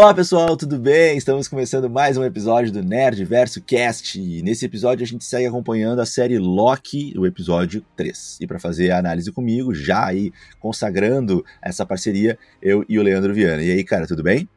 Olá pessoal, tudo bem? Estamos começando mais um episódio do Nerd Verso Cast. E nesse episódio a gente segue acompanhando a série Loki, o episódio 3. E para fazer a análise comigo, já aí consagrando essa parceria, eu e o Leandro Viana. E aí, cara, tudo bem?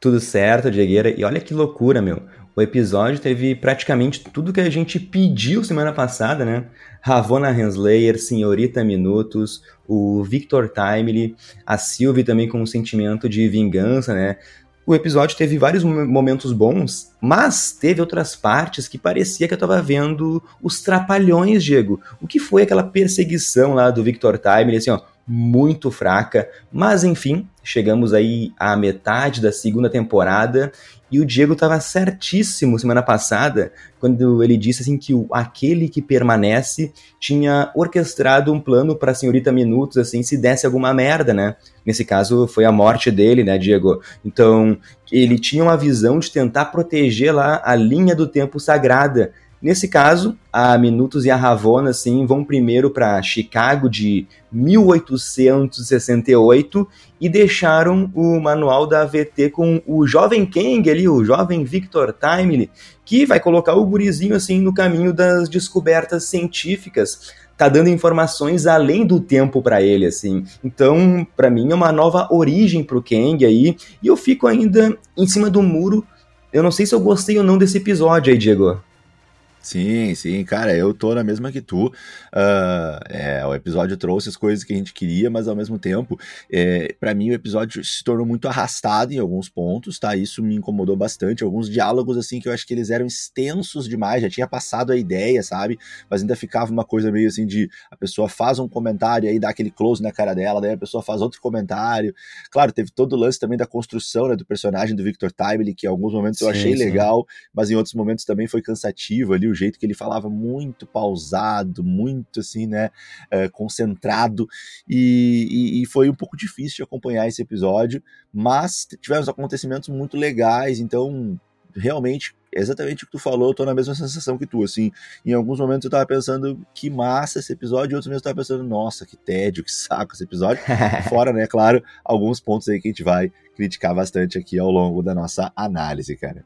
Tudo certo, Diegueira. E olha que loucura, meu. O episódio teve praticamente tudo que a gente pediu semana passada, né? Ravonna Henslayer, Senhorita Minutos, o Victor Timely, a Sylvie também com um sentimento de vingança, né? O episódio teve vários momentos bons, mas teve outras partes que parecia que eu tava vendo os trapalhões, Diego. O que foi aquela perseguição lá do Victor Timely, assim, ó, muito fraca, mas enfim, chegamos aí à metade da segunda temporada e o Diego estava certíssimo semana passada quando ele disse assim que o, aquele que permanece tinha orquestrado um plano para a senhorita Minutos assim se desse alguma merda, né? Nesse caso foi a morte dele, né, Diego? Então, ele tinha uma visão de tentar proteger lá a linha do tempo sagrada Nesse caso, a Minutos e a Ravona assim, vão primeiro para Chicago de 1868 e deixaram o manual da AVT com o jovem Kang ali, o jovem Victor Timely, que vai colocar o gurizinho assim no caminho das descobertas científicas tá dando informações além do tempo para ele, assim. Então, para mim é uma nova origem pro Kang aí, e eu fico ainda em cima do muro. Eu não sei se eu gostei ou não desse episódio aí, Diego. Sim, sim, cara, eu tô na mesma que tu. Uh, é, o episódio trouxe as coisas que a gente queria, mas ao mesmo tempo, é, para mim o episódio se tornou muito arrastado em alguns pontos, tá? Isso me incomodou bastante. Alguns diálogos, assim, que eu acho que eles eram extensos demais, já tinha passado a ideia, sabe? Mas ainda ficava uma coisa meio assim de a pessoa faz um comentário aí dá aquele close na cara dela, daí a pessoa faz outro comentário. Claro, teve todo o lance também da construção né, do personagem do Victor Timely, que em alguns momentos eu achei sim. legal, mas em outros momentos também foi cansativo ali jeito que ele falava muito pausado, muito assim, né, é, concentrado, e, e, e, foi um pouco difícil de acompanhar esse episódio, mas tivemos acontecimentos muito legais, então realmente exatamente o que tu falou, eu tô na mesma sensação que tu, assim, em alguns momentos eu tava pensando que massa esse episódio, e outros momentos eu tava pensando, nossa, que tédio, que saco esse episódio, fora, né, claro, alguns pontos aí que a gente vai criticar bastante aqui ao longo da nossa análise, cara.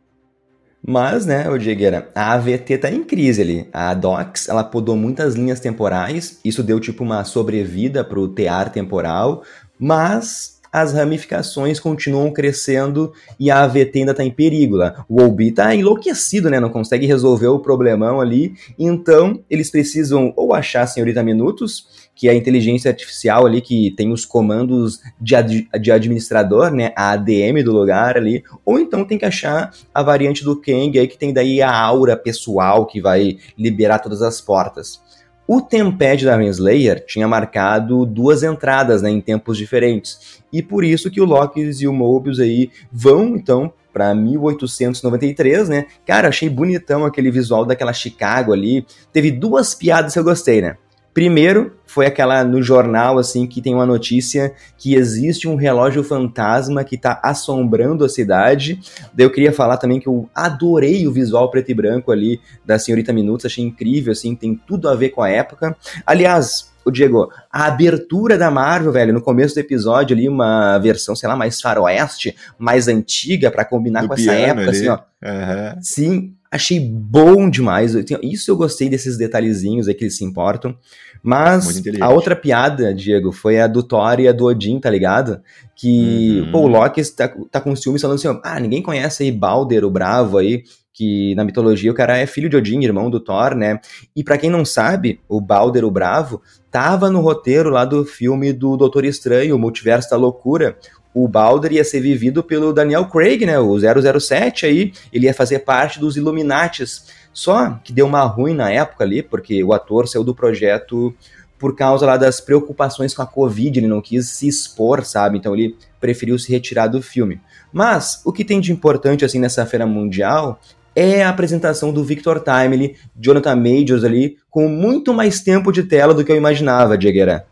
Mas, né, o Diegueira, a AVT tá em crise ali. A Docs, ela podou muitas linhas temporais, isso deu tipo uma sobrevida pro tear temporal, mas as ramificações continuam crescendo e a AVT ainda está em perigo lá. O Obi está enlouquecido, né? Não consegue resolver o problemão ali. Então, eles precisam ou achar a senhorita Minutos, que é a inteligência artificial ali que tem os comandos de, ad de administrador, né? A ADM do lugar ali. Ou então tem que achar a variante do Kang aí que tem daí a aura pessoal que vai liberar todas as portas. O Tempad da Renslayer tinha marcado duas entradas né, em tempos diferentes. E por isso que o Loki e o Mobius aí vão, então, para 1893, né? Cara, achei bonitão aquele visual daquela Chicago ali. Teve duas piadas que eu gostei, né? Primeiro, foi aquela no jornal, assim, que tem uma notícia que existe um relógio fantasma que está assombrando a cidade. Daí eu queria falar também que eu adorei o visual preto e branco ali da Senhorita Minutos, achei incrível, assim, tem tudo a ver com a época. Aliás, o Diego, a abertura da Marvel, velho, no começo do episódio ali, uma versão, sei lá, mais faroeste, mais antiga, para combinar do com essa época, ali. assim, ó. Uhum. Sim, achei bom demais. Isso eu gostei desses detalhezinhos aí que eles se importam. Mas a outra piada, Diego, foi a do Thor e a do Odin, tá ligado? Que uhum. pô, o Loki tá, tá com ciúmes falando assim: ah, ninguém conhece aí Balder, o Bravo aí, que na mitologia o cara é filho de Odin, irmão do Thor, né? E para quem não sabe, o Balder, o Bravo, tava no roteiro lá do filme do Doutor Estranho, o Multiverso da Loucura o Balder ia ser vivido pelo Daniel Craig, né, o 007 aí, ele ia fazer parte dos Illuminates. Só que deu uma ruim na época ali, porque o ator saiu do projeto por causa lá das preocupações com a Covid, ele não quis se expor, sabe? Então ele preferiu se retirar do filme. Mas o que tem de importante assim nessa feira mundial é a apresentação do Victor Timely, Jonathan Majors ali, com muito mais tempo de tela do que eu imaginava, Diegueira.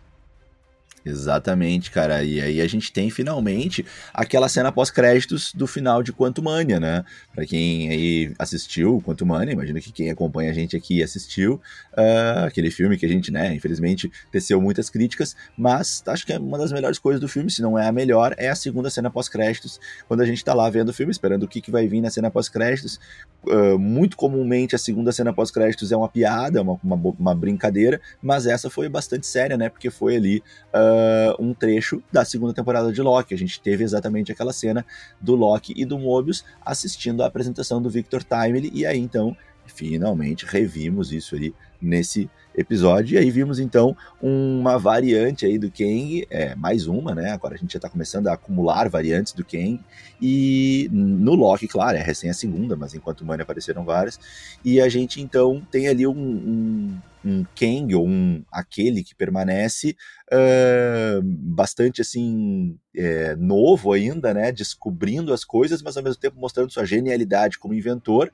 Exatamente, cara. E aí a gente tem finalmente aquela cena pós-créditos do final de Quanto Mania, né? Pra quem aí assistiu Quanto Mania, imagino que quem acompanha a gente aqui assistiu uh, aquele filme que a gente, né, infelizmente teceu muitas críticas, mas acho que é uma das melhores coisas do filme, se não é a melhor, é a segunda cena pós-créditos, quando a gente tá lá vendo o filme, esperando o que, que vai vir na cena pós-créditos. Uh, muito comumente a segunda cena pós-créditos é uma piada, uma, uma, uma, brincadeira, mas essa foi bastante séria, né? Porque foi ali. Uh, uh, um trecho da segunda temporada de Loki. A gente teve exatamente aquela cena do Loki e do Mobius assistindo a apresentação do Victor Timely, e aí então finalmente revimos isso ali nesse episódio. E aí vimos então uma variante aí do Kang, é, mais uma, né? Agora a gente já tá começando a acumular variantes do Kang. E no Loki, claro, é recém a segunda, mas enquanto Mania apareceram várias. E a gente então tem ali um, um, um Kang, ou um aquele que permanece uh, bastante assim é, novo ainda, né? Descobrindo as coisas, mas ao mesmo tempo mostrando sua genialidade como inventor.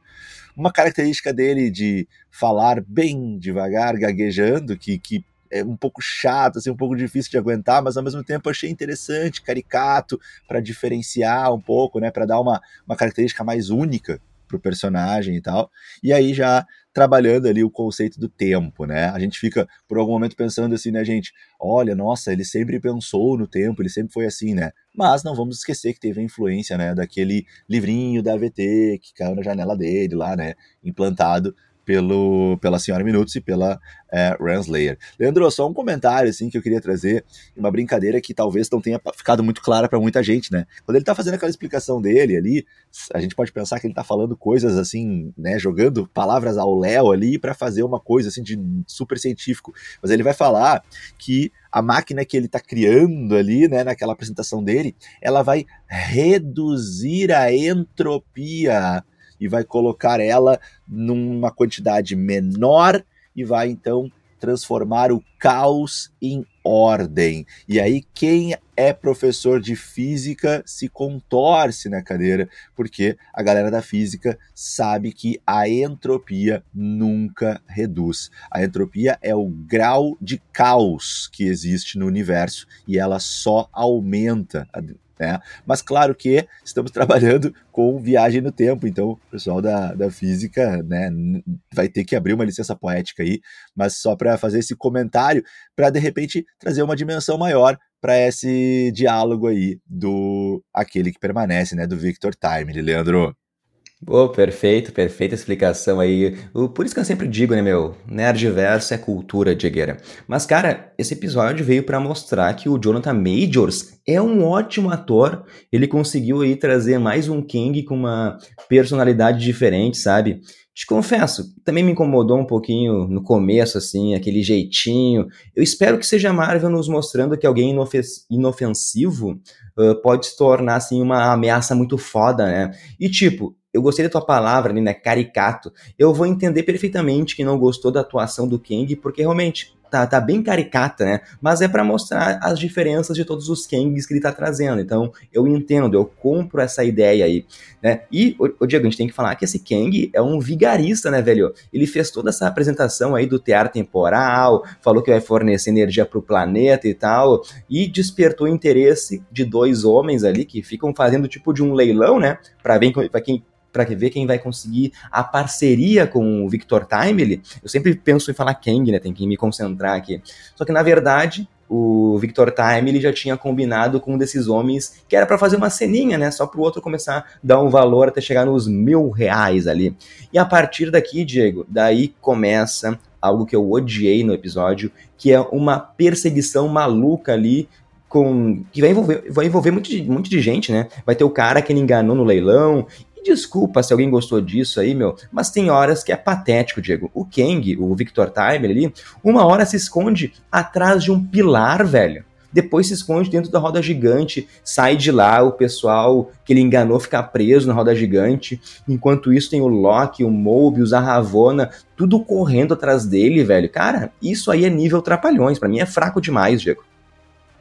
Uma característica dele de falar bem devagar, gaguejando, que, que é um pouco chato, assim, um pouco difícil de aguentar, mas ao mesmo tempo achei interessante, caricato, para diferenciar um pouco, né, para dar uma, uma característica mais única pro personagem e tal. E aí já trabalhando ali o conceito do tempo, né? A gente fica por algum momento pensando assim, né, gente? Olha, nossa, ele sempre pensou no tempo, ele sempre foi assim, né? Mas não vamos esquecer que teve a influência, né, daquele livrinho da AVT que caiu na janela dele lá, né, implantado pelo, pela Senhora Minutos e pela é. Leandro, só um comentário assim que eu queria trazer, uma brincadeira que talvez não tenha ficado muito clara para muita gente, né? Quando ele tá fazendo aquela explicação dele ali, a gente pode pensar que ele tá falando coisas assim, né, jogando palavras ao léu ali para fazer uma coisa assim de super científico, mas ele vai falar que a máquina que ele está criando ali, né, naquela apresentação dele, ela vai reduzir a entropia e vai colocar ela numa quantidade menor e vai então transformar o caos em ordem. E aí, quem é professor de física se contorce na cadeira, porque a galera da física sabe que a entropia nunca reduz. A entropia é o grau de caos que existe no universo e ela só aumenta né? Mas claro que estamos trabalhando com viagem no tempo, então o pessoal da, da física né, vai ter que abrir uma licença poética aí, mas só para fazer esse comentário, para de repente trazer uma dimensão maior para esse diálogo aí do aquele que permanece, né, do Victor Time, Leandro. Pô, perfeito, perfeita explicação aí. Por isso que eu sempre digo, né, meu? Nerdverso é cultura, Diegueira. Mas, cara, esse episódio veio para mostrar que o Jonathan Majors é um ótimo ator. Ele conseguiu aí trazer mais um King com uma personalidade diferente, sabe? Te confesso, também me incomodou um pouquinho no começo, assim, aquele jeitinho. Eu espero que seja Marvel nos mostrando que alguém inofensivo uh, pode se tornar, assim, uma ameaça muito foda, né? E, tipo, eu gostei da tua palavra ali, né, caricato. Eu vou entender perfeitamente que não gostou da atuação do Kang, porque realmente tá, tá bem caricata, né? Mas é para mostrar as diferenças de todos os Kangs que ele tá trazendo. Então, eu entendo, eu compro essa ideia aí, né? E, o Diego, a gente tem que falar que esse Kang é um vigarista, né, velho? Ele fez toda essa apresentação aí do teatro temporal, falou que vai fornecer energia pro planeta e tal, e despertou o interesse de dois homens ali que ficam fazendo tipo de um leilão, né? Pra ver pra quem para ver quem vai conseguir a parceria com o Victor Timely, eu sempre penso em falar Kang, né? Tem que me concentrar aqui. Só que na verdade, o Victor Time ele já tinha combinado com um desses homens que era para fazer uma ceninha, né? Só para o outro começar a dar um valor até chegar nos mil reais ali. E a partir daqui, Diego, daí começa algo que eu odiei no episódio, que é uma perseguição maluca ali com que vai envolver, vai envolver muito muito de gente, né? Vai ter o cara que ele enganou no leilão desculpa se alguém gostou disso aí, meu, mas tem horas que é patético, Diego. O Kang, o Victor Timer ali, uma hora se esconde atrás de um pilar, velho. Depois se esconde dentro da roda gigante, sai de lá, o pessoal que ele enganou fica preso na roda gigante. Enquanto isso tem o Loki, o Mobius, a Ravonna, tudo correndo atrás dele, velho. Cara, isso aí é nível trapalhões. para mim é fraco demais, Diego.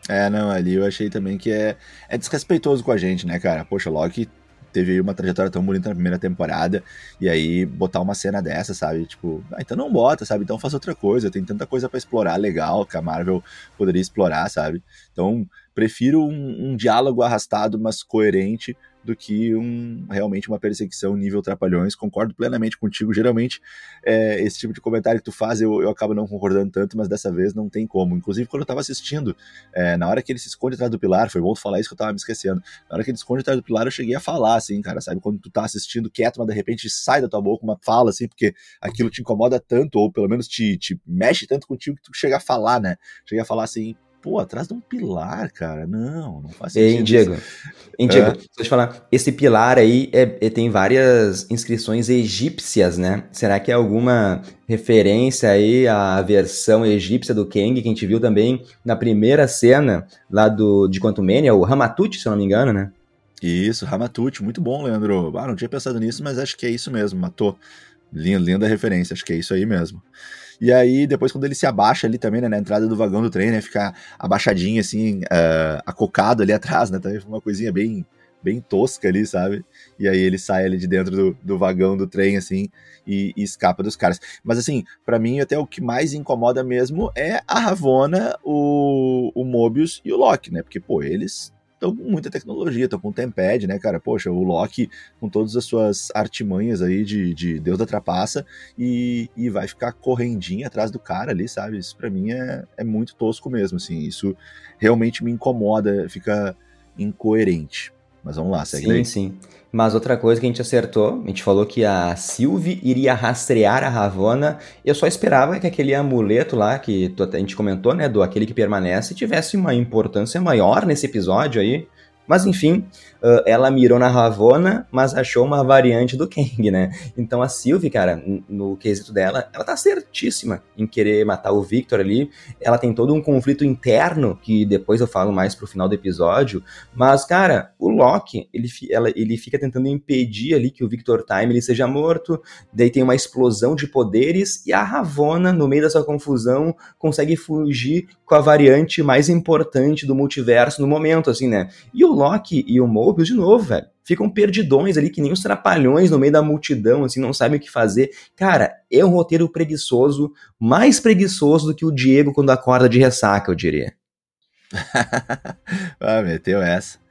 É, não, ali eu achei também que é, é desrespeitoso com a gente, né, cara? Poxa, Loki teve uma trajetória tão bonita na primeira temporada, e aí botar uma cena dessa, sabe? Tipo, ah, então não bota, sabe? Então faz outra coisa, tem tanta coisa para explorar legal que a Marvel poderia explorar, sabe? Então, prefiro um, um diálogo arrastado, mas coerente, do que um, realmente uma perseguição nível Trapalhões. Concordo plenamente contigo. Geralmente, é, esse tipo de comentário que tu faz, eu, eu acabo não concordando tanto, mas dessa vez não tem como. Inclusive, quando eu tava assistindo, é, na hora que ele se esconde atrás do pilar, foi bom tu falar isso que eu tava me esquecendo. Na hora que ele se esconde atrás do pilar, eu cheguei a falar, assim, cara, sabe? Quando tu tá assistindo quieto, mas de repente sai da tua boca uma fala, assim, porque aquilo te incomoda tanto, ou pelo menos te, te mexe tanto contigo que tu chega a falar, né? Chega a falar assim, pô, atrás de um pilar, cara. Não, não faz sentido. Hein, Diego? Hein, Diego, é. deixa eu te falar. Esse pilar aí é, é, tem várias inscrições egípcias, né? Será que é alguma referência aí à versão egípcia do Kang, que a gente viu também na primeira cena lá do, de Quantumania, o Ramatut, se eu não me engano, né? Isso, Ramatut, muito bom, Leandro. Ah, não tinha pensado nisso, mas acho que é isso mesmo, matou. Linda, linda referência, acho que é isso aí mesmo. E aí, depois, quando ele se abaixa ali também, né, na entrada do vagão do trem, né, fica abaixadinho, assim, uh, acocado ali atrás, né, também foi uma coisinha bem, bem tosca ali, sabe? E aí ele sai ali de dentro do, do vagão do trem, assim, e, e escapa dos caras. Mas, assim, para mim, até o que mais incomoda mesmo é a Ravona, o, o Mobius e o Loki, né? Porque, pô, eles estão com muita tecnologia, estão com o Tempad, né, cara? Poxa, o Loki com todas as suas artimanhas aí de, de Deus da trapaça e, e vai ficar correndinho atrás do cara ali, sabe? Isso pra mim é, é muito tosco mesmo, assim. Isso realmente me incomoda, fica incoerente. Mas vamos lá, segue sim, aí. Sim, Mas outra coisa que a gente acertou, a gente falou que a Sylvie iria rastrear a Ravona. Eu só esperava que aquele amuleto lá, que a gente comentou, né, do aquele que permanece, tivesse uma importância maior nesse episódio aí. Mas enfim, uh, ela mirou na Ravona, mas achou uma variante do Kang, né? Então a Sylvie, cara, no quesito dela, ela tá certíssima em querer matar o Victor ali. Ela tem todo um conflito interno, que depois eu falo mais pro final do episódio. Mas, cara, o Loki, ele, ela, ele fica tentando impedir ali que o Victor Time ele seja morto. Daí tem uma explosão de poderes e a Ravona, no meio dessa confusão, consegue fugir com a variante mais importante do multiverso no momento, assim, né? E o Loki e o Mobius, de novo, velho, ficam perdidões ali, que nem os trapalhões no meio da multidão, assim, não sabem o que fazer. Cara, é um roteiro preguiçoso, mais preguiçoso do que o Diego quando acorda de ressaca, eu diria. ah, meteu essa.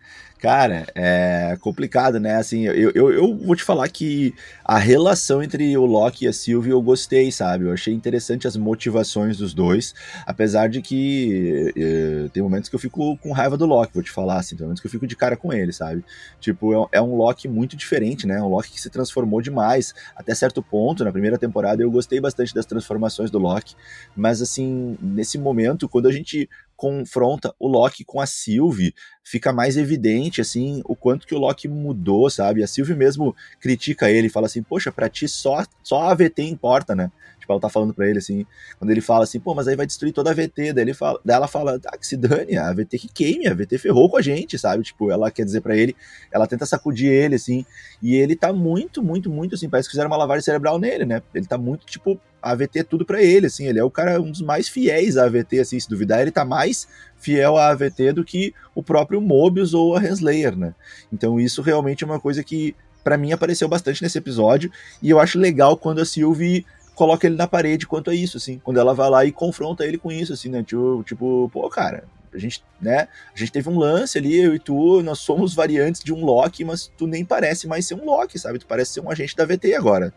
Cara, é complicado, né? Assim, eu, eu, eu, vou te falar que a relação entre o Loki e a Sylvie eu gostei, sabe? Eu achei interessante as motivações dos dois, apesar de que é, tem momentos que eu fico com raiva do Loki, vou te falar, assim, tem momentos que eu fico de cara com ele, sabe? Tipo, é, é um Loki muito diferente, né? Um Loki que se transformou demais, até certo ponto, na primeira temporada eu gostei bastante das transformações do Loki, mas assim, nesse momento, quando a gente confronta o Loki com a Sylvie, fica mais evidente, assim, o quanto que o Loki mudou, sabe? A Sylvie mesmo critica ele, fala assim, poxa, pra ti só, só a VT importa, né? Tipo, ela tá falando pra ele, assim, quando ele fala assim, pô, mas aí vai destruir toda a VT, daí, ele fala, daí ela fala, ah, que se dane, a VT que queime, a VT ferrou com a gente, sabe? Tipo, ela quer dizer para ele, ela tenta sacudir ele, assim, e ele tá muito, muito, muito, assim, parece que fizeram uma lavagem cerebral nele, né? Ele tá muito, tipo, a AVT é tudo para ele, assim, ele é o cara, um dos mais fiéis à AVT, assim, se duvidar, ele tá mais fiel à AVT do que o próprio Mobius ou a Renslayer, né? Então isso realmente é uma coisa que, para mim, apareceu bastante nesse episódio, e eu acho legal quando a Sylvie coloca ele na parede quanto a isso, assim, quando ela vai lá e confronta ele com isso, assim, né, tipo, tipo pô, cara, a gente, né, a gente teve um lance ali, eu e tu, nós somos variantes de um Loki, mas tu nem parece mais ser um Loki, sabe, tu parece ser um agente da VT agora.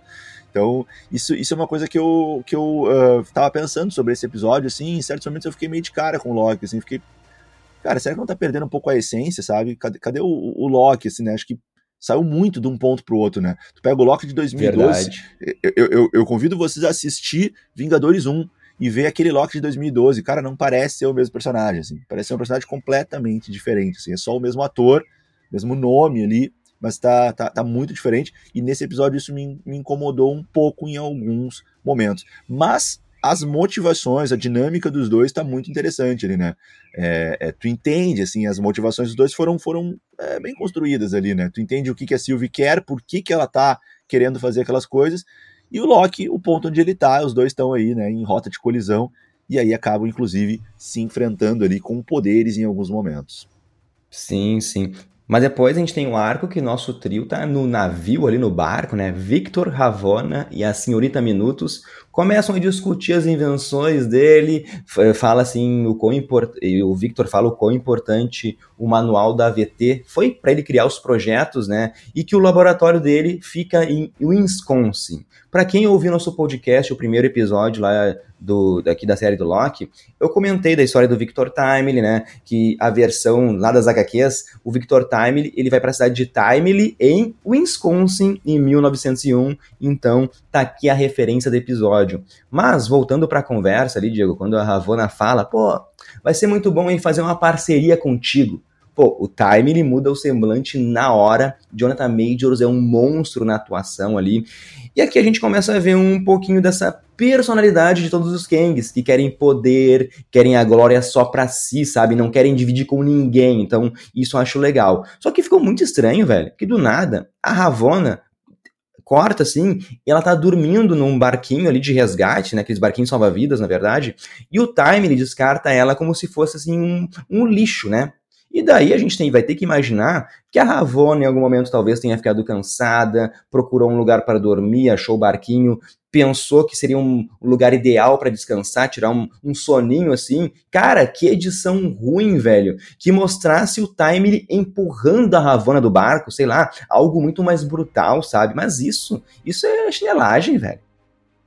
Então, isso, isso é uma coisa que eu, que eu uh, tava pensando sobre esse episódio, assim, em certos momentos eu fiquei meio de cara com o Loki, assim, fiquei, cara, será que não tá perdendo um pouco a essência, sabe? Cadê, cadê o, o Loki, assim, né, acho que saiu muito de um ponto pro outro, né? Tu pega o Loki de 2012. Eu, eu, eu, eu, convido vocês a assistir Vingadores 1 e ver aquele Loki de 2012. Cara, não parece ser o mesmo personagem, assim. Parece ser um personagem completamente diferente, assim. É só o mesmo ator, mesmo nome ali, mas tá, tá, tá muito diferente. E nesse episódio isso me, me incomodou um pouco em alguns momentos. Mas as motivações, a dinâmica dos dois está muito interessante ali, né? É, é, tu entende, assim, as motivações dos dois foram, foram é, bem construídas ali, né? Tu entende o que, que a Sylvie quer, por que, que ela tá querendo fazer aquelas coisas, e o Loki, o ponto onde ele tá, os dois estão aí, né, em rota de colisão, e aí acabam, inclusive, se enfrentando ali com poderes em alguns momentos. Sim, sim. Mas depois a gente tem o arco que nosso trio tá no navio ali no barco, né? Victor Ravona e a senhorita Minutos começam a discutir as invenções dele, fala assim o quão import... o Victor fala o quão importante o manual da AVT foi para ele criar os projetos, né? E que o laboratório dele fica em Wisconsin. Para quem ouviu nosso podcast, o primeiro episódio lá do, daqui da série do Loki, eu comentei da história do Victor Timely, né? Que a versão lá das HQs, o Victor Timely, ele vai para a cidade de Timely em Wisconsin em 1901. Então, tá aqui a referência do episódio. Mas voltando para a conversa ali, Diego, quando a Ravona fala, pô, vai ser muito bom em fazer uma parceria contigo. Pô, o time ele muda o semblante na hora. Jonathan Majors é um monstro na atuação ali. E aqui a gente começa a ver um pouquinho dessa personalidade de todos os Kangs, que querem poder, querem a glória só pra si, sabe? Não querem dividir com ninguém. Então, isso eu acho legal. Só que ficou muito estranho, velho, que do nada a Ravona corta assim, e ela tá dormindo num barquinho ali de resgate, né, aqueles barquinhos salva-vidas, na verdade, e o Time ele descarta ela como se fosse assim um, um lixo, né? E daí a gente tem, vai ter que imaginar que a Ravonna em algum momento talvez tenha ficado cansada, procurou um lugar para dormir, achou o barquinho, pensou que seria um lugar ideal para descansar, tirar um, um, soninho assim. Cara, que edição ruim, velho. Que mostrasse o Time empurrando a Ravonna do barco, sei lá, algo muito mais brutal, sabe? Mas isso, isso é chinelagem, velho.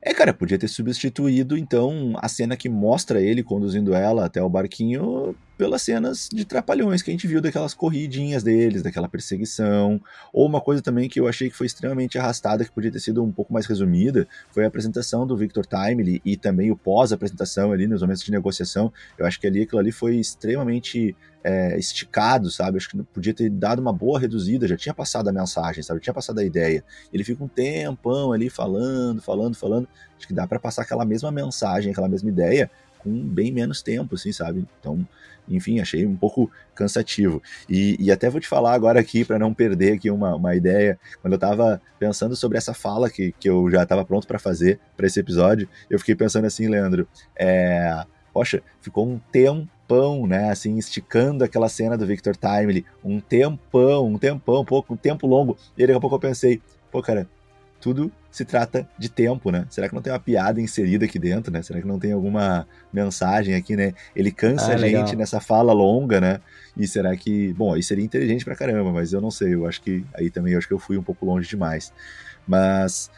É, cara, podia ter substituído então a cena que mostra ele conduzindo ela até o barquinho pelas cenas de trapalhões que a gente viu daquelas corridinhas deles, daquela perseguição. Ou uma coisa também que eu achei que foi extremamente arrastada, que podia ter sido um pouco mais resumida, foi a apresentação do Victor Timely e também o pós-apresentação ali nos momentos de negociação. Eu acho que ali aquilo ali foi extremamente é, esticado, sabe? Acho que podia ter dado uma boa reduzida, já tinha passado a mensagem, sabe? Já tinha passado a ideia. Ele fica um tempão ali falando, falando, falando. Acho que dá para passar aquela mesma mensagem, aquela mesma ideia com bem menos tempo, assim, sabe? Então, enfim, achei um pouco cansativo. E, e até vou te falar agora aqui, para não perder aqui uma, uma ideia, quando eu estava pensando sobre essa fala que, que eu já estava pronto para fazer para esse episódio, eu fiquei pensando assim, Leandro, é, poxa, ficou um tempão, né, assim, esticando aquela cena do Victor Timely, um tempão, um tempão, um pouco, um tempo longo, e daqui a pouco eu pensei, pô, cara, tudo se trata de tempo, né? Será que não tem uma piada inserida aqui dentro, né? Será que não tem alguma mensagem aqui, né? Ele cansa ah, a gente nessa fala longa, né? E será que, bom, aí seria inteligente pra caramba, mas eu não sei, eu acho que aí também eu acho que eu fui um pouco longe demais. Mas,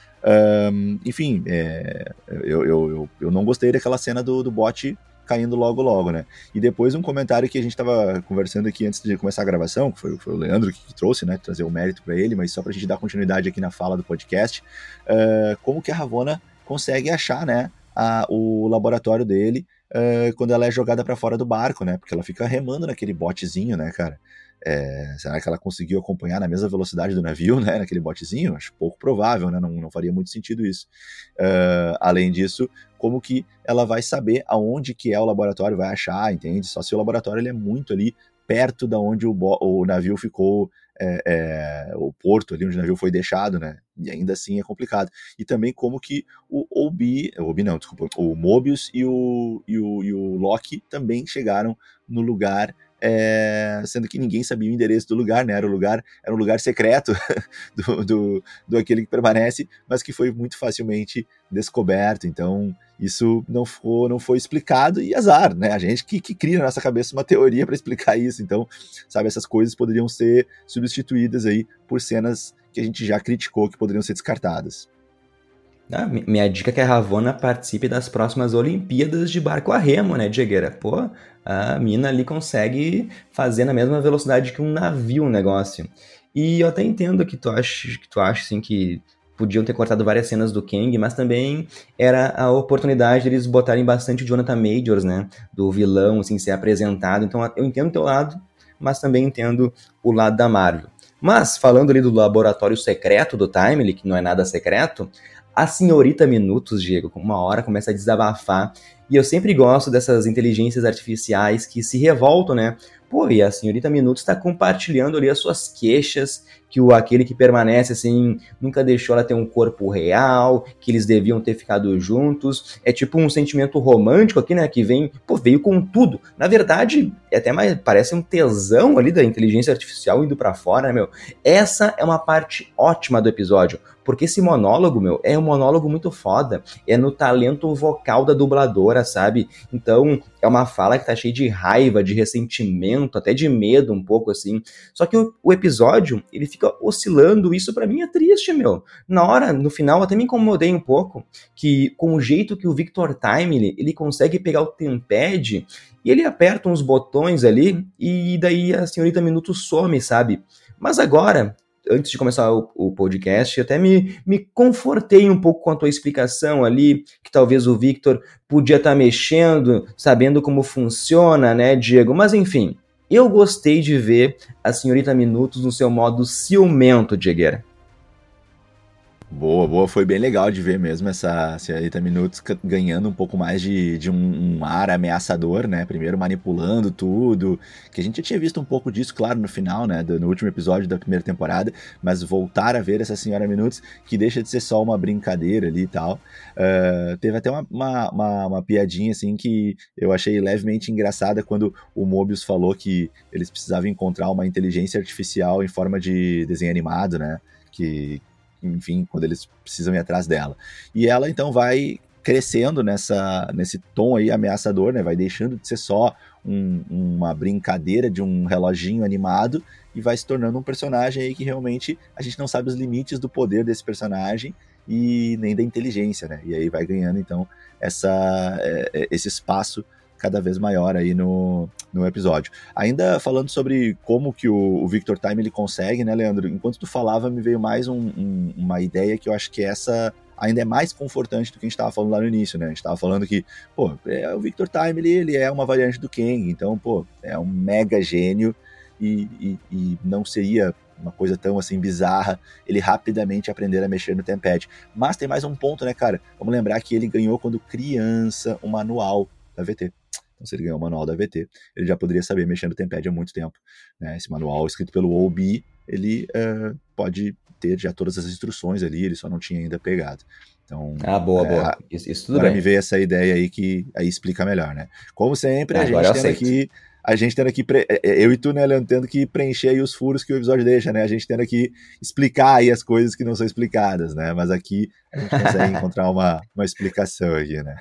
um, enfim, é, eu, eu, eu, eu, não gostei daquela cena do, do bot caindo logo logo, né? E depois um comentário que a gente estava conversando aqui antes de começar a gravação, que foi, foi o Leandro que, trouxe, né? Trazer o mérito para ele, mas só para a gente dar continuidade aqui na fala do podcast, uh, como que a Ravona consegue achar, né? A, o laboratório dele uh, quando ela é jogada para fora do barco, né? Porque ela fica remando naquele botezinho, né, cara? É, será que ela conseguiu acompanhar na mesma velocidade do navio, né, naquele botezinho? Acho pouco provável, né, não, não faria muito sentido isso. Uh, além disso, como que ela vai saber aonde que é o laboratório, vai achar, entende? Só se o laboratório ele é muito ali perto da onde o, o navio ficou, é, é, o porto ali onde o navio foi deixado, né? E ainda assim é complicado. E também como que o Obi, Obi não, desculpa, o Mobius e o, e o, e o Loki também chegaram no lugar é, sendo que ninguém sabia o endereço do lugar, né? Era um lugar, era um lugar secreto do, do, do aquele que permanece, mas que foi muito facilmente descoberto. Então, isso não foi, não foi explicado e azar, né? A gente que, que cria na nossa cabeça uma teoria para explicar isso. Então, sabe, essas coisas poderiam ser substituídas aí por cenas que a gente já criticou que poderiam ser descartadas. Ah, minha dica é que a Ravona participe das próximas Olimpíadas de barco a remo, né, Diegueira? Pô, a mina ali consegue fazer na mesma velocidade que um navio o um negócio. E eu até entendo que tu acha, que tu acha assim, que podiam ter cortado várias cenas do Kang, mas também era a oportunidade deles botarem bastante o Jonathan Majors, né? Do vilão, assim, ser apresentado. Então eu entendo o teu lado, mas também entendo o lado da Marvel. Mas, falando ali do laboratório secreto do Timely, que não é nada secreto, a senhorita Minutos, Diego, uma hora começa a desabafar E eu sempre gosto dessas inteligências artificiais que se revoltam, né? Pô, e a senhorita Minutos está compartilhando ali as suas queixas, que o aquele que permanece assim nunca deixou ela ter um corpo real, que eles deviam ter ficado juntos. É tipo um sentimento romântico aqui, né? Que vem, pô, veio com tudo. Na verdade, é até mais parece um tesão ali da inteligência artificial indo para fora, né, meu? Essa é uma parte ótima do episódio, porque esse monólogo, meu, é um monólogo muito foda. É no talento vocal da dubladora, sabe? Então, é uma fala que tá cheia de raiva, de ressentimento, até de medo um pouco assim. Só que o, o episódio, ele fica oscilando, isso para mim é triste, meu. Na hora, no final, até me incomodei um pouco que com o jeito que o Victor Time ele, ele consegue pegar o tempad e ele aperta uns botões ali e daí a senhorita Minuto some, sabe? Mas agora, antes de começar o, o, podcast, até me, me confortei um pouco com a tua explicação ali, que talvez o Victor podia estar tá mexendo, sabendo como funciona, né, Diego? Mas enfim, eu gostei de ver a senhorita Minutos no seu modo ciumento, Diegueira. Boa, boa. Foi bem legal de ver mesmo essa Senhorita Minutos ganhando um pouco mais de, de um, um, ar ameaçador, né? Primeiro manipulando tudo, que a gente já tinha visto um pouco disso, claro, no final, né? Do, no último episódio da primeira temporada, mas voltar a ver essa Senhora Minutos, que deixa de ser só uma brincadeira ali e tal. Uh, teve até uma, uma, uma, uma, piadinha, assim, que eu achei levemente engraçada quando o Mobius falou que eles precisavam encontrar uma inteligência artificial em forma de desenho animado, né? Que, enfim, quando eles precisam ir atrás dela. E ela então vai crescendo nessa, nesse tom aí ameaçador, né? Vai deixando de ser só um, uma brincadeira de um reloginho animado e vai se tornando um personagem aí que realmente a gente não sabe os limites do poder desse personagem e nem da inteligência, né? E aí vai ganhando então essa, é, é, esse espaço cada vez maior aí no, no episódio. Ainda falando sobre como que o, o Victor Time ele consegue, né, Leandro? Enquanto tu falava, me veio mais um, um, uma ideia que eu acho que essa ainda é mais confortante do que a gente estava falando lá no início, né? A gente estava falando que, pô, é, o Victor Time ele, ele é uma variante do Kang, então, pô, é um mega gênio e, e, e não seria uma coisa tão assim bizarra, ele rapidamente aprender a mexer no Tempad. Mas tem mais um ponto, né, cara? Vamos lembrar que ele ganhou quando criança o manual da VT. Então, se ele ganhou o manual da VT, ele já poderia saber mexer no Tempad há muito tempo. Né? Esse manual escrito pelo OB, ele uh, pode ter já todas as instruções ali, ele só não tinha ainda pegado. Então, ah, boa, é, boa. Isso, isso tudo agora bem. me veio essa ideia aí que aí explica melhor, né? Como sempre, a gente tem aqui a gente tendo que, pre... É, é, eu e tu, né, Leandro, tendo que preencher aí os furos que o episódio deixa, né? A gente tendo que explicar aí as coisas que não são explicadas, né? Mas aqui a gente consegue encontrar uma, uma explicação aqui, né?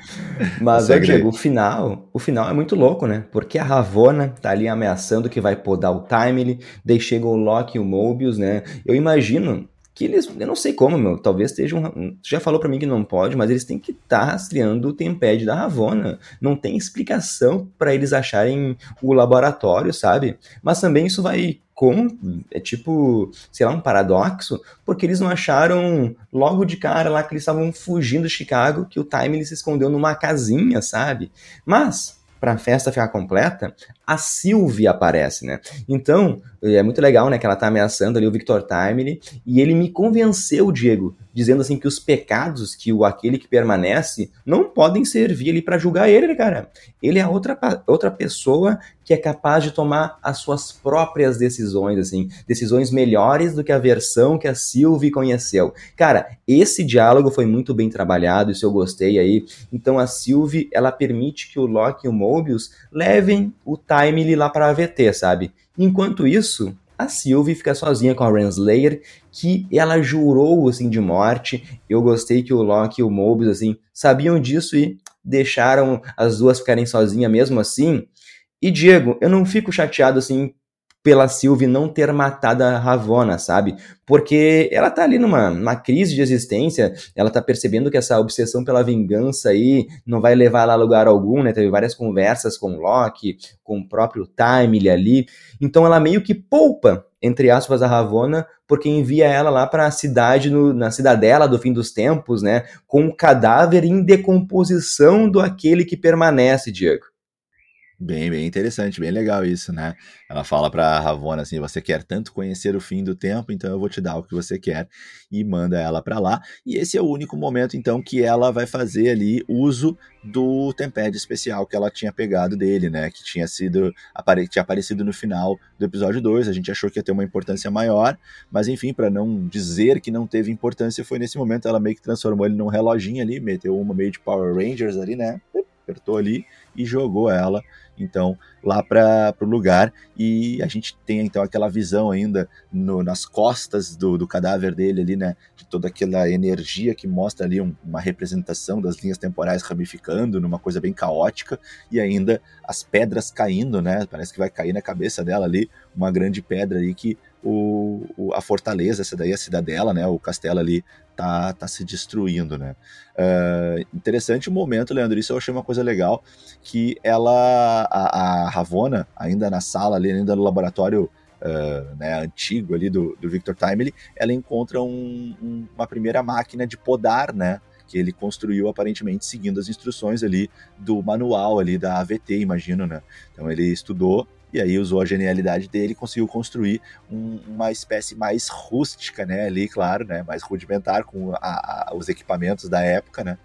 Mas, eu Diego, o final, o final é muito louco, né? Porque a Ravona tá ali ameaçando que vai podar o Timely, daí chega o Loki e o Mobius, né? Eu imagino que eles, eu não sei como, meu, talvez estejam, já falou para mim que não pode, mas eles têm que estar tá rastreando o tempad da Ravona. Não tem explicação para eles acharem o laboratório, sabe? Mas também isso vai com, é tipo, sei lá, um paradoxo, porque eles não acharam logo de cara lá que eles estavam fugindo de Chicago, que o Time se escondeu numa casinha, sabe? Mas para a festa ficar completa, a Sylvie aparece, né? Então, é muito legal, né, que ela tá ameaçando ali o Victor Timely, e ele me convenceu, Diego, dizendo assim que os pecados que o aquele que permanece não podem servir ali para julgar ele, cara. Ele é outra, outra pessoa que é capaz de tomar as suas próprias decisões, assim, decisões melhores do que a versão que a Sylvie conheceu. Cara, esse diálogo foi muito bem trabalhado, isso eu gostei aí. Então a Sylvie, ela permite que o Loki e o Mobius levem o Timely lá para a AVT, sabe? Enquanto isso, a Sylvie fica sozinha com a Renslayer, que ela jurou assim de morte. Eu gostei que o Loki e o Mobius assim sabiam disso e deixaram as duas ficarem sozinhas mesmo assim. E Diego, eu não fico chateado assim pela Sylvie não ter matado a Ravonna, sabe? Porque ela tá ali numa, numa crise de existência, ela tá percebendo que essa obsessão pela vingança aí não vai levar ela a lugar algum, né? Teve várias conversas com Loki, com o próprio Time ali. Então ela meio que poupa, entre aspas, a Ravonna, porque envia ela lá para a cidade, no, na cidadela do fim dos tempos, né? Com o cadáver em decomposição do aquele que permanece, Diego. Bem, bem interessante, bem legal isso, né? Ela fala para Ravonna assim: você quer tanto conhecer o fim do tempo, então eu vou te dar o que você quer e manda ela para lá. E esse é o único momento então que ela vai fazer ali uso do tempad especial que ela tinha pegado dele, né? Que tinha sido apare tinha aparecido no final do episódio 2. A gente achou que ia ter uma importância maior, mas enfim, para não dizer que não teve importância, foi nesse momento ela meio que transformou ele num reloginho ali, meteu uma meio de Power Rangers ali, né? Apertou ali e jogou ela então lá para o lugar. E a gente tem então aquela visão ainda no, nas costas do, do, cadáver dele ali, né, de toda aquela energia que mostra ali um, uma representação das linhas temporais ramificando numa coisa bem caótica. E ainda as pedras caindo, né, parece que vai cair na cabeça dela ali uma grande pedra aí que o, o, a fortaleza, essa daí a cidadela, né, o castelo ali tá, tá se destruindo, né. Uh, interessante o momento, Leandro, isso eu achei uma coisa legal, que ela, a, a Ravona, ainda na sala ali, ainda no laboratório uh, né, antigo ali do, do Victor Timely, ela encontra um, um, uma primeira máquina de podar, né, que ele construiu aparentemente seguindo as instruções ali do manual ali da AVT, imagino, né? Então ele estudou e aí usou a genialidade dele e conseguiu construir um, uma espécie mais rústica, né? Ali, claro, né? Mais rudimentar com a, a, os equipamentos da época, né?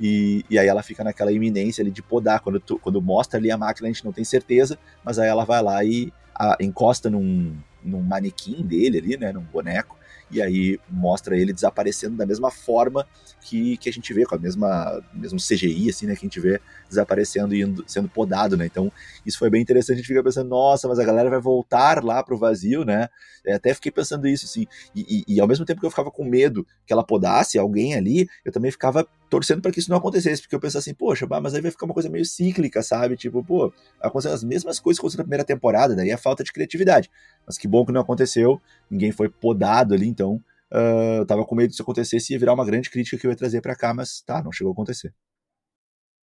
E, e, aí ela fica naquela iminência ali de podar. Quando, tu, quando mostra ali a máquina, a gente não tem certeza, mas aí ela vai lá e a, encosta num, num manequim dele ali, né? Num boneco e aí mostra ele desaparecendo da mesma forma que, que a gente vê, com a mesma mesmo CGI, assim, né, que a gente vê desaparecendo e indo, sendo podado, né, então isso foi bem interessante, a gente fica pensando, nossa, mas a galera vai voltar lá pro vazio, né, eu até fiquei pensando isso, assim, e, e, e ao mesmo tempo que eu ficava com medo que ela podasse alguém ali, eu também ficava torcendo para que isso não acontecesse, porque eu pensava assim, poxa, mas aí vai ficar uma coisa meio cíclica, sabe? Tipo, pô, acontecendo as mesmas coisas que aconteceram na primeira temporada, daí é falta de criatividade. Mas que bom que não aconteceu, ninguém foi podado ali, então uh, eu tava com medo disso acontecesse e virar uma grande crítica que eu ia trazer para cá, mas tá, não chegou a acontecer.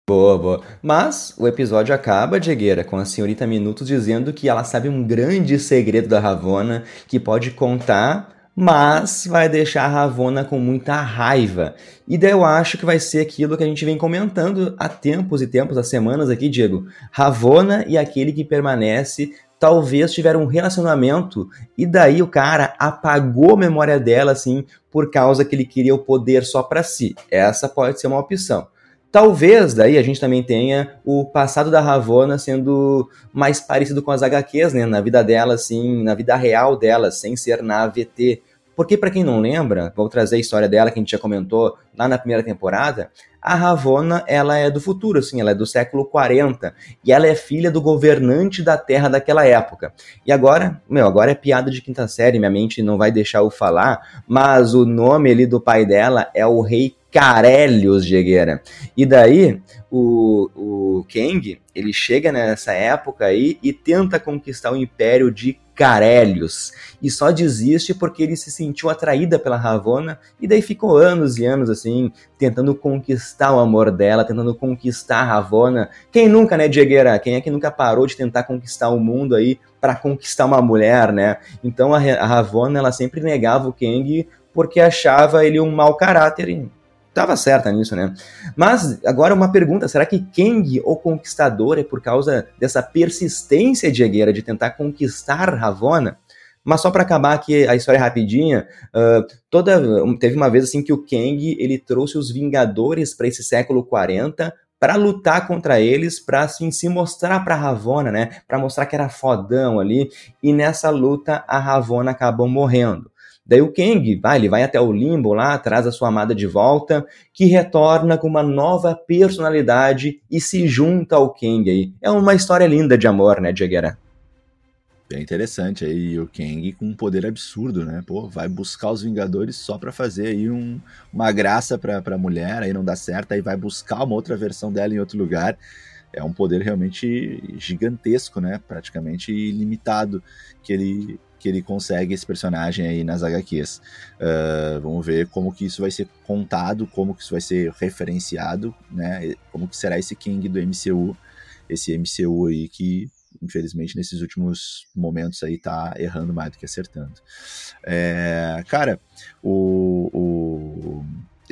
Boa, boa. Mas o episódio acaba, Diegueira, com a senhorita Minutos dizendo que ela sabe um grande segredo da Ravona que pode contar mas vai deixar a Ravona com muita raiva. E daí eu acho que vai ser aquilo que a gente vem comentando há tempos e tempos, há semanas aqui, Diego. Ravona e aquele que permanece talvez tiveram um relacionamento e daí o cara apagou a memória dela assim por causa que ele queria o poder só para si. Essa pode ser uma opção. Talvez daí a gente também tenha o passado da Ravona sendo mais parecido com as HQs, né? Na vida dela, assim, na vida real dela, sem ser na AVT. Porque, para quem não lembra, vou trazer a história dela que a gente já comentou lá na primeira temporada. A Ravona, ela é do futuro, assim, ela é do século 40 e ela é filha do governante da Terra daquela época. E agora, meu, agora é piada de quinta série, minha mente não vai deixar eu falar, mas o nome ali do pai dela é o rei Carelios Diegueira. E daí, o, o Kang, ele chega nessa época aí e tenta conquistar o império de Carelios. E só desiste porque ele se sentiu atraída pela Ravonna e daí ficou anos e anos assim, tentando conquistar o amor dela, tentando conquistar a Ravonna. Quem nunca, né, Diegueira? Quem é que nunca parou de tentar conquistar o mundo aí para conquistar uma mulher, né? Então a, a Ravonna, ela sempre negava o Kang porque achava ele um mau caráter Tava certa nisso, né? Mas agora uma pergunta: será que Kang, o conquistador, é por causa dessa persistência de Egueira de tentar conquistar Ravonna? Mas só para acabar aqui a história rapidinha, uh, toda teve uma vez assim que o Kang ele trouxe os Vingadores para esse século 40 para lutar contra eles, para assim se mostrar para Ravonna, né? Para mostrar que era fodão ali. E nessa luta a Ravonna acabou morrendo. Daí o Kang vai, ele vai até o limbo lá, traz a sua amada de volta, que retorna com uma nova personalidade e se junta ao Kang aí. É uma história linda de amor, né, Jaguera? Bem interessante aí o Kang com um poder absurdo, né? Pô, vai buscar os Vingadores só para fazer aí um, uma graça pra, pra mulher, aí não dá certo, aí vai buscar uma outra versão dela em outro lugar. É um poder realmente gigantesco, né? Praticamente ilimitado que ele, que ele consegue esse personagem aí nas HQs. Uh, vamos ver como que isso vai ser contado, como que isso vai ser referenciado, né? Como que será esse King do MCU, esse MCU aí que infelizmente nesses últimos momentos aí tá errando mais do que acertando. É, cara, o, o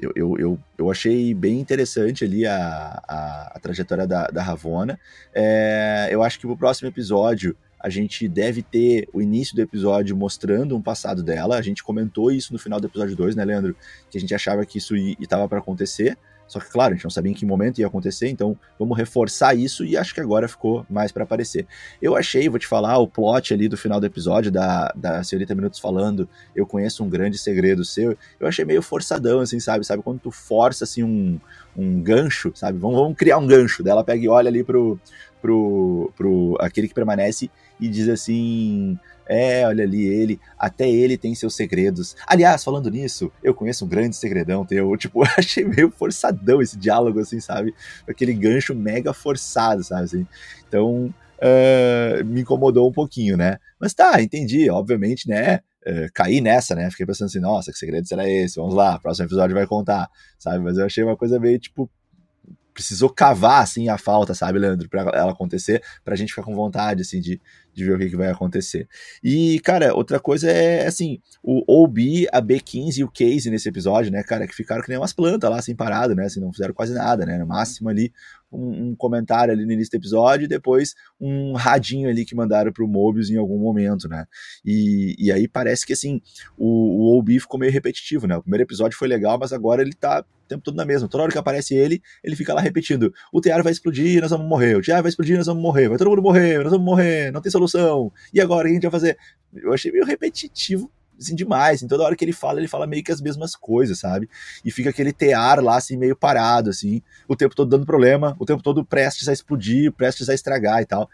eu, eu, eu, eu, achei bem interessante ali a, a, a trajetória da, da Ravona. É, eu acho que pro próximo episódio a gente deve ter o início do episódio mostrando um passado dela. A gente comentou isso no final do episódio 2, né, Leandro? Que a gente achava que isso estava para acontecer. Só que, claro, a gente não sabia em que momento ia acontecer, então vamos reforçar isso e acho que agora ficou mais para aparecer. Eu achei, vou te falar, o plot ali do final do episódio da, da Senhorita Minutos falando, eu conheço um grande segredo seu, eu achei meio forçadão, assim, sabe? Sabe quando tu força, assim, um, um gancho, sabe? Vamos, vamos criar um gancho. Daí ela pega e olha ali pro, pro, pro aquele que permanece e diz assim: É, olha ali ele, até ele tem seus segredos. Aliás, falando nisso, eu conheço um grande segredão teu. Tipo, achei meio forçadão esse diálogo, assim, sabe? Aquele gancho mega forçado, sabe? Assim. Então, uh, me incomodou um pouquinho, né? Mas tá, entendi, obviamente, né? Uh, caí nessa, né? Fiquei pensando assim, nossa, que segredo será esse? Vamos lá, próximo episódio vai contar, sabe? Mas eu achei uma coisa meio tipo, precisou cavar assim a falta, sabe, Leandro, para ela acontecer, pra gente ficar com vontade assim de, de ver o que, que vai acontecer. E, cara, outra coisa é assim, o OB, a B15 e o Case nesse episódio, né, cara, que ficaram que nem umas plantas lá, assim, parado, né, assim, não fizeram quase nada, né, no máximo ali um, um, comentário ali no início do episódio e depois um radinho ali que mandaram pro Mobius em algum momento, né, e, e aí parece que, assim, o, o OB ficou meio repetitivo, né, o primeiro episódio foi legal, mas agora ele tá tempo todo na mesma, toda hora que aparece ele, ele fica lá repetindo, o Tear vai explodir, nós vamos morrer, o Tear vai explodir, nós vamos morrer, vai todo mundo morrer, nós vamos morrer, não tem solução, e agora o que a gente vai fazer? Eu achei meio repetitivo assim, demais. Em toda hora que ele fala, ele fala meio que as mesmas coisas, sabe? E fica aquele tear lá, assim, meio parado, assim, o tempo todo dando problema, o tempo todo prestes a explodir, prestes a estragar e tal.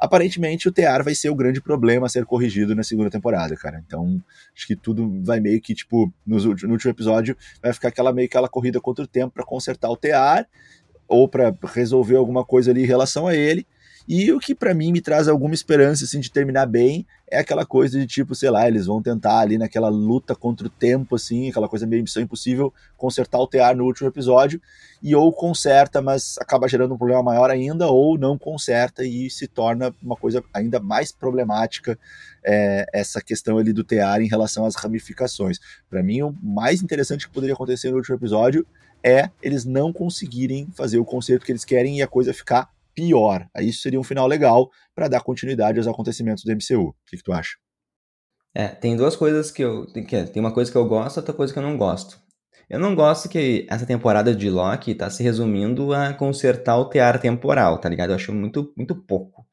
Aparentemente, o tear vai ser o grande problema a ser corrigido na segunda temporada, cara. Então, acho que tudo vai meio que, tipo, no, no último episódio, vai ficar aquela meio que aquela corrida contra o tempo para consertar o tear, ou para resolver alguma coisa ali em relação a ele e o que para mim me traz alguma esperança assim de terminar bem é aquela coisa de tipo, sei lá, eles vão tentar ali naquela luta contra o tempo assim, aquela coisa meio missão impossível, consertar o TR no último episódio e ou conserta, mas acaba gerando um problema maior ainda ou não conserta e se torna uma coisa ainda mais problemática é, essa questão ali do TR em relação às ramificações. Para mim o mais interessante que poderia acontecer no último episódio é eles não conseguirem fazer o conserto que eles querem e a coisa ficar pior. Isso seria um final legal para dar continuidade aos acontecimentos do MCU. O que, que, tu acha? É, tem duas coisas que eu. Tem uma coisa que eu gosto, outra coisa que eu não gosto. Eu não gosto que essa temporada de Loki tá se resumindo a consertar o tear temporal, tá ligado? Eu acho muito, muito pouco.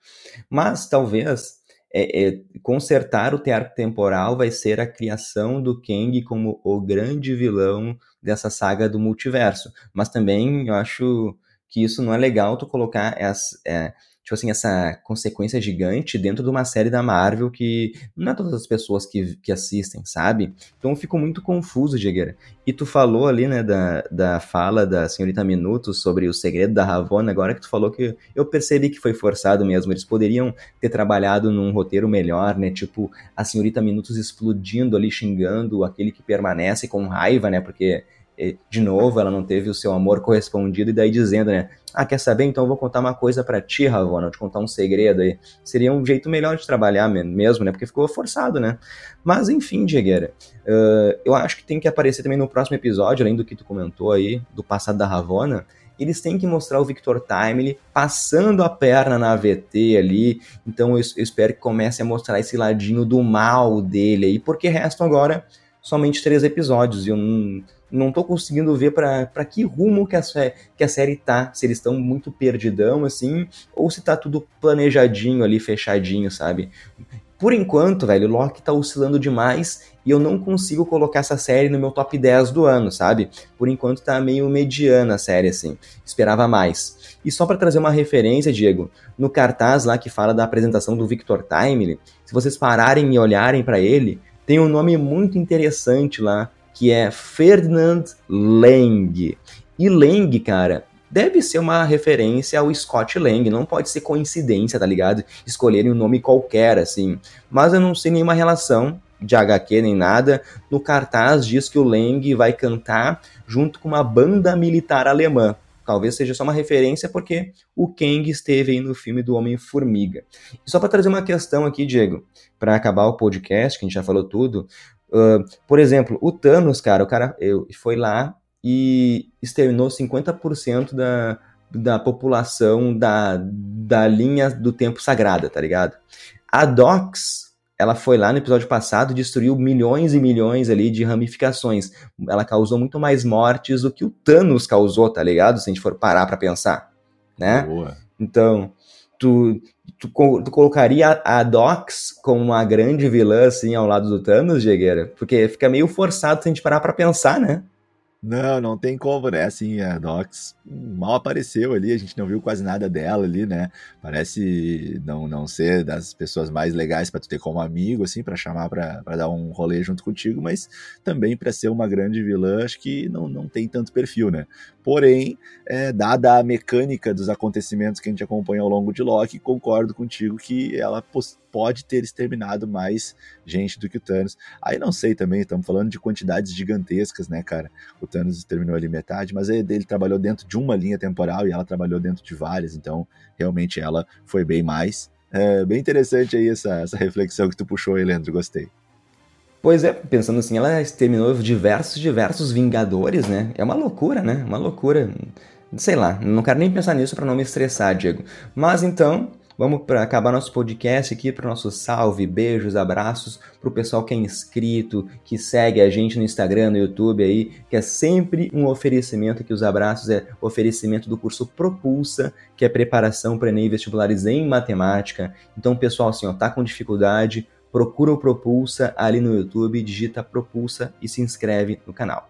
Mas talvez é, é, consertar o tear temporal vai ser a criação do Kang como o grande vilão dessa saga do multiverso. Mas também eu acho que isso não é legal tu colocar essa, é, tipo assim, essa consequência gigante dentro de uma série da Marvel que não é todas as pessoas que, que assistem, sabe? Então eu fico muito confuso, Diegueira. E tu falou ali, né, da, da fala da senhorita Minutos sobre o segredo da Ravonna, agora que tu falou que eu percebi que foi forçado mesmo. Eles poderiam ter trabalhado num roteiro melhor, né? Tipo, a senhorita Minutos explodindo ali, xingando aquele que permanece com raiva, né? Porque de novo, ela não teve o seu amor correspondido, e daí dizendo, né? Ah, quer saber? Então eu vou contar uma coisa para ti, Ravona, te contar um segredo aí. Seria um jeito melhor de trabalhar mesmo, né? Porque ficou forçado, né? Mas enfim, Diegueira, uh, eu acho que tem que aparecer também no próximo episódio, além do que tu comentou aí, do passado da Ravona, eles têm que mostrar o Victor Timely passando a perna na AVT ali. Então eu, eu espero que comece a mostrar esse ladinho do mal dele aí, porque restam agora somente três episódios e eu não tô conseguindo ver para que rumo que a, que a série tá, se eles estão muito perdidão, assim, ou se tá tudo planejadinho ali, fechadinho, sabe? Por enquanto, velho, Loki tá oscilando demais e eu não consigo colocar essa série no meu top 10 do ano, sabe? Por enquanto tá meio mediana a série, assim. Esperava mais. E só para trazer uma referência, Diego, no cartaz lá que fala da apresentação do Victor Timely, se vocês pararem e olharem para ele, tem um nome muito interessante lá, que é Ferdinand Lang. E Lang, cara, deve ser uma referência ao Scott Lang, não pode ser coincidência, tá ligado? Escolherem um nome qualquer, assim. Mas eu não sei nenhuma relação de HQ nem nada. No cartaz diz que o Lang vai cantar junto com uma banda militar alemã. Talvez seja só uma referência porque o Kang esteve aí no filme do Homem-Formiga. E só para trazer uma questão aqui, Diego, para acabar o podcast, que a gente já falou tudo, Uh, por exemplo, o Thanos, cara, o cara eu, foi lá e exterminou 50% da, da população da, da linha do tempo sagrada, tá ligado? A Dox, ela foi lá no episódio passado e destruiu milhões e milhões ali de ramificações. Ela causou muito mais mortes do que o Thanos causou, tá ligado? Se a gente for parar pra pensar, né? Boa. Então, tu, tu, tu, colocaria a Dox como uma grande vilã, assim, ao lado do Thanos, Jegueira? Porque fica meio forçado se a gente parar pra pensar, né? Não, não tem como, né? Assim, a Docs mal apareceu ali, a gente não viu quase nada dela ali, né? Parece não, não ser das pessoas mais legais para tu ter como amigo, assim, para chamar para dar um rolê junto contigo, mas também para ser uma grande vilã, acho que não, não tem tanto perfil, né? Porém, é, dada a mecânica dos acontecimentos que a gente acompanha ao longo de Loki, concordo contigo que ela pode ter exterminado mais gente do que o Thanos. Aí não sei também, estamos falando de quantidades gigantescas, né, cara? O Thanos exterminou ali metade, mas ele, trabalhou dentro de uma linha temporal e ela trabalhou dentro de várias, então realmente ela foi bem mais. É bem interessante aí essa, essa reflexão que tu puxou aí, Leandro, gostei. Pois é, pensando assim, ela exterminou diversos, diversos Vingadores, né? É uma loucura, né? Uma loucura. Sei lá, não quero nem pensar nisso para não me estressar, Diego. Mas então, vamos para acabar nosso podcast aqui para nosso salve, beijos, abraços para o pessoal que é inscrito, que segue a gente no Instagram, no YouTube aí, que é sempre um oferecimento que os abraços é oferecimento do curso Propulsa, que é preparação para ENEM vestibulares em matemática. Então, pessoal, assim, ó, tá com dificuldade, procura o Propulsa ali no YouTube, digita Propulsa e se inscreve no canal.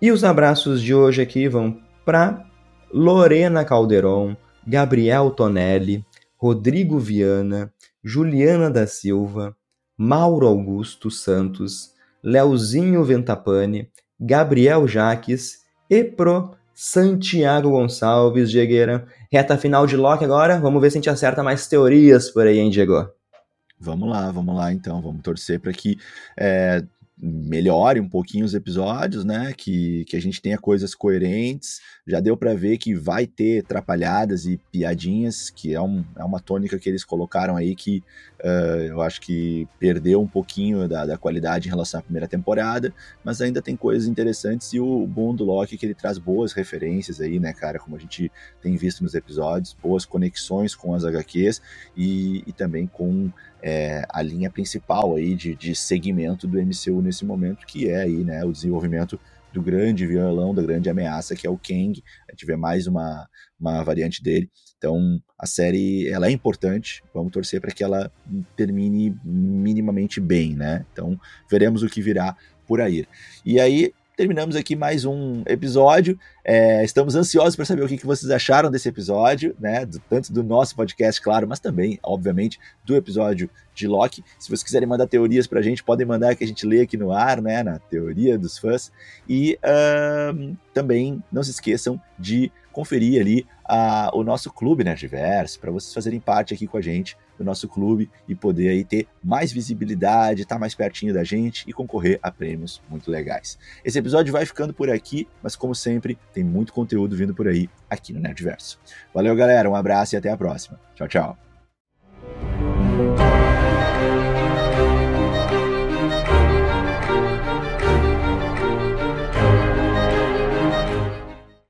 E os abraços de hoje aqui vão para Lorena Calderon, Gabriel Tonelli, Rodrigo Viana, Juliana da Silva, Mauro Augusto Santos, Leozinho Ventapane, Gabriel Jaques e pro Santiago Gonçalves, Diegueira. Reta final de Loki agora, vamos ver se a gente acerta mais teorias por aí, hein, Diego? Vamos lá, vamos lá então, vamos torcer para que é, melhore um pouquinho os episódios, né? Que, que a gente tenha coisas coerentes. Já deu para ver que vai ter atrapalhadas e piadinhas, que é, um, é uma tônica que eles colocaram aí que uh, eu acho que perdeu um pouquinho da, da, qualidade em relação à primeira temporada, mas ainda tem coisas interessantes e o bom do Loki que ele traz boas referências aí, né, cara? Como a gente tem visto nos episódios, boas conexões com as HQs e, e também com é, a linha principal aí de, de segmento do MCU nesse momento, que é aí, né, o desenvolvimento do grande violão, da grande ameaça, que é o Kang. A gente vê mais uma, uma variante dele. Então, a série, ela é importante. Vamos torcer para que ela termine minimamente bem, né? Então, veremos o que virá por aí. E aí, terminamos aqui mais um episódio. É, estamos ansiosos para saber o que, que, vocês acharam desse episódio, né? Do, tanto do nosso podcast, claro, mas também, obviamente, do episódio de Loki. Se vocês quiserem mandar teorias para a gente, podem mandar que a gente lê aqui no ar, né? Na teoria dos fãs. E uh, também não se esqueçam de conferir ali uh, o nosso clube Nerdverse, para vocês fazerem parte aqui com a gente do nosso clube e poder aí ter mais visibilidade, estar tá mais pertinho da gente e concorrer a prêmios muito legais. Esse episódio vai ficando por aqui, mas como sempre, tem muito conteúdo vindo por aí aqui no Nerdverso. Valeu, galera, um abraço e até a próxima. Tchau, tchau.